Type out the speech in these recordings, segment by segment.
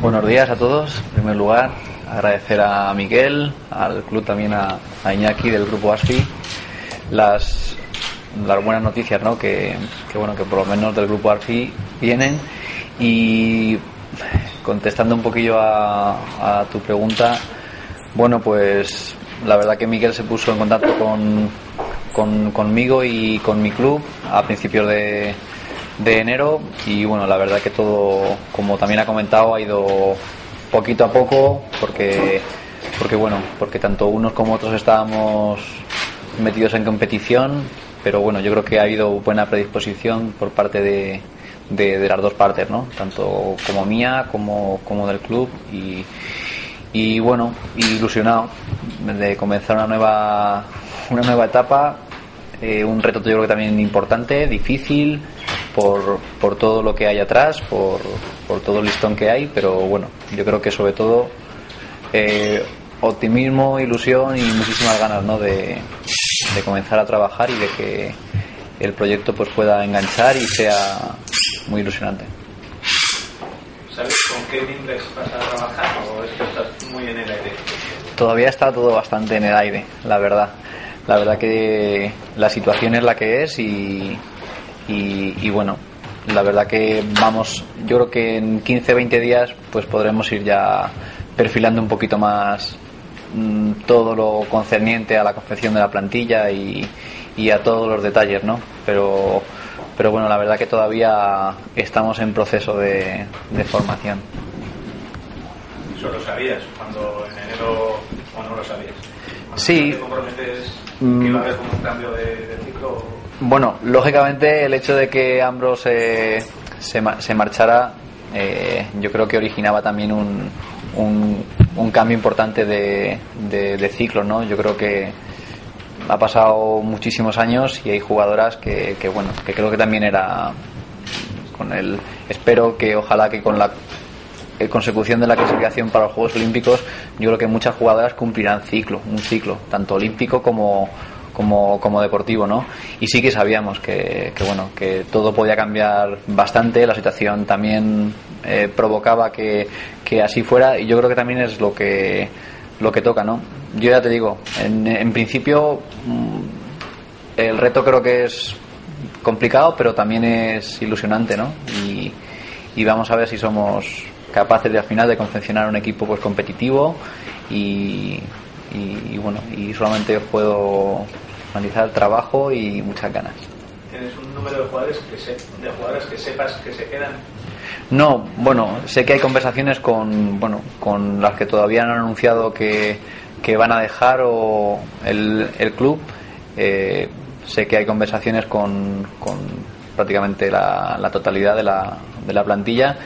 Buenos días a todos. En primer lugar, agradecer a Miguel, al club también a, Iñaki del grupo ASFI, las, las buenas noticias, ¿no? Que, que, bueno, que por lo menos del grupo ASFI vienen y contestando un poquillo a, a tu pregunta, bueno, pues la verdad que Miguel se puso en contacto con, con, conmigo y con mi club a principios de, de enero y bueno, la verdad que todo, como también ha comentado, ha ido poquito a poco porque, porque bueno, porque tanto unos como otros estábamos metidos en competición, pero bueno, yo creo que ha habido buena predisposición por parte de, de, las dos partes, ¿no? Tanto como mía como, como del club y, y bueno, ilusionado de comenzar una nueva, una nueva etapa, eh, un reto yo creo que también importante, difícil, por, por todo lo que hay atrás, por, por todo el listón que hay, pero bueno, yo creo que sobre todo eh, optimismo, ilusión y muchísimas ganas ¿no? de, de comenzar a trabajar y de que el proyecto pues pueda enganchar y sea muy ilusionante. ¿Sabes con qué Index vas a trabajar o es que estás muy en el aire? Todavía está todo bastante en el aire, la verdad. La verdad que la situación es la que es y, y, y bueno, la verdad que vamos, yo creo que en 15-20 días pues podremos ir ya perfilando un poquito más mm, todo lo concerniente a la confección de la plantilla y, y a todos los detalles, ¿no? Pero, pero bueno, la verdad que todavía estamos en proceso de, de formación. ¿Eso lo sabías cuando en enero o no lo sabías? Cuando Sí. ¿Te comprometes que iba a haber como un cambio de, de ciclo? Bueno, lógicamente el hecho de que Ambros eh, se, se marchara, eh, yo creo que originaba también un, un, cambio importante de, de, de ciclo, ¿no? Yo creo que ha pasado muchísimos años y hay jugadoras que, que bueno, que creo que también era con el espero que ojalá que con la consecución de la clasificación para los Juegos Olímpicos, yo creo que muchas jugadoras cumplirán ciclo, un ciclo, tanto olímpico como, como, como deportivo, ¿no? Y sí que sabíamos que, bueno, que todo podía cambiar bastante, la situación también eh, provocaba que, que así fuera y yo creo que también es lo que, lo que toca, ¿no? Yo ya te digo, en, en principio mm, el reto creo que es complicado, pero también es ilusionante, ¿no? Y, vamos a ver si somos capaces de al final de confeccionar un equipo pues competitivo y, y, y bueno y solamente os puedo analizar el trabajo y muchas ganas. ¿Tienes un número de jugadores que, se, de jugadoras que sepas que se quedan? no bueno sé que hay conversaciones con bueno con las que todavía no han anunciado que, que van a dejar o el, el club. Eh, sé que hay conversaciones con, con prácticamente la, la totalidad de la, de la plantilla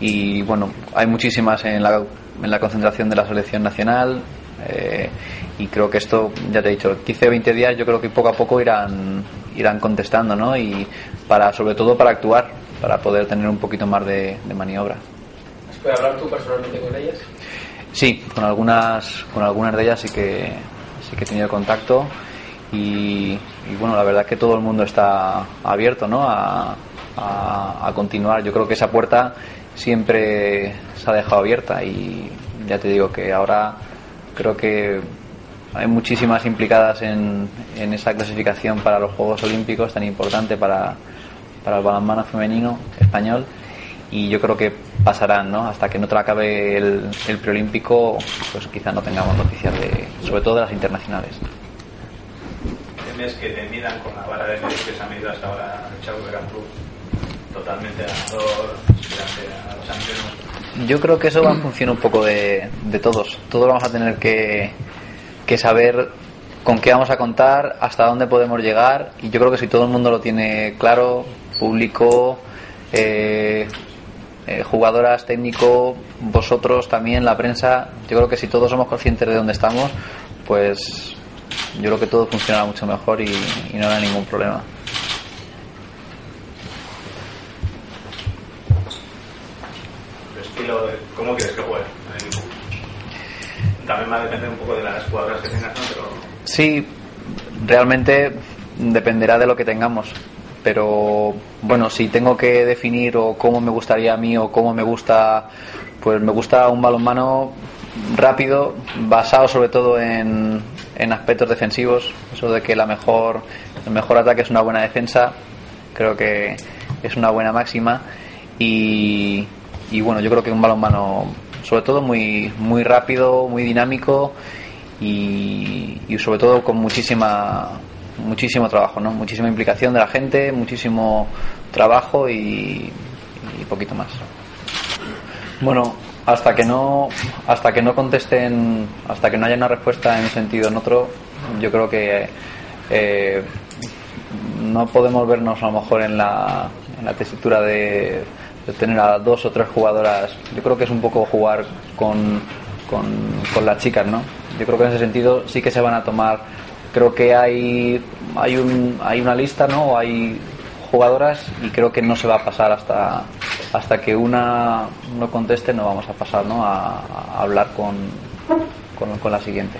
y bueno hay muchísimas en la, en la concentración de la selección nacional eh, y creo que esto ya te he dicho 15 20 días yo creo que poco a poco irán irán contestando ¿no? y para sobre todo para actuar para poder tener un poquito más de, de maniobra ¿Has podido hablar tú personalmente con ellas? Sí, con algunas, con algunas de ellas sí que, sí que he tenido contacto y, y bueno, la verdad es que todo el mundo está abierto ¿no? a, a- a continuar. Yo creo que esa puerta siempre se ha dejado abierta y ya te digo que ahora creo que hay muchísimas implicadas en, en esa clasificación para los Juegos Olímpicos tan importante para, para el balonmano femenino español y yo creo que pasarán, ¿no? Hasta que no acabe el, preolímpico, pues quizá no tengamos noticias de, sobre todo de las internacionales. ¿Temes que te midan con la vara de medir que se ha medido hasta ahora Chavo de? Totalmente ganador, a los campeones. Yo creo que eso va en función un poco de, de todos. Todos vamos a tener que, saber con qué vamos a contar, hasta dónde podemos llegar y yo creo que si todo el mundo lo tiene claro, público, eh, eh, jugadoras, técnico, vosotros también, la prensa, yo creo que si todos somos conscientes de dónde estamos, pues yo creo que todo funcionará mucho mejor y, y no habrá ningún problema. Tu estilo, de- ¿cómo quieres que juegue? el equipo? También va a depender un poco de las jugadoras que tengas. Pero Sí, realmente dependerá de lo que tengamos. Pero bueno, si tengo que definir o cómo me gustaría a mí o cómo me gusta pues me gusta un balonmano rápido, basado sobre todo en, en aspectos defensivos. Eso de que la mejor, el mejor ataque es una buena defensa, creo que es una buena máxima. Y, y bueno, yo creo que un balonmano, sobre todo muy, muy rápido, muy dinámico y, y sobre todo con muchísima muchísimo trabajo, ¿no? Muchísima implicación de la gente, muchísimo trabajo y, poquito más. Bueno, hasta que no hasta que no contesten, hasta que no haya una respuesta en un sentido o en otro, yo creo que eh, no podemos vernos a lo mejor en la, en la tesitura de tener a dos o tres jugadoras. Yo creo que es un poco jugar con, con, con las chicas, ¿no? Yo creo que en ese sentido sí que se van a tomar creo que hay hay un hay una lista no hay jugadoras y creo que no se va a pasar hasta hasta que una no conteste no vamos a pasar no a, hablar con, con la siguiente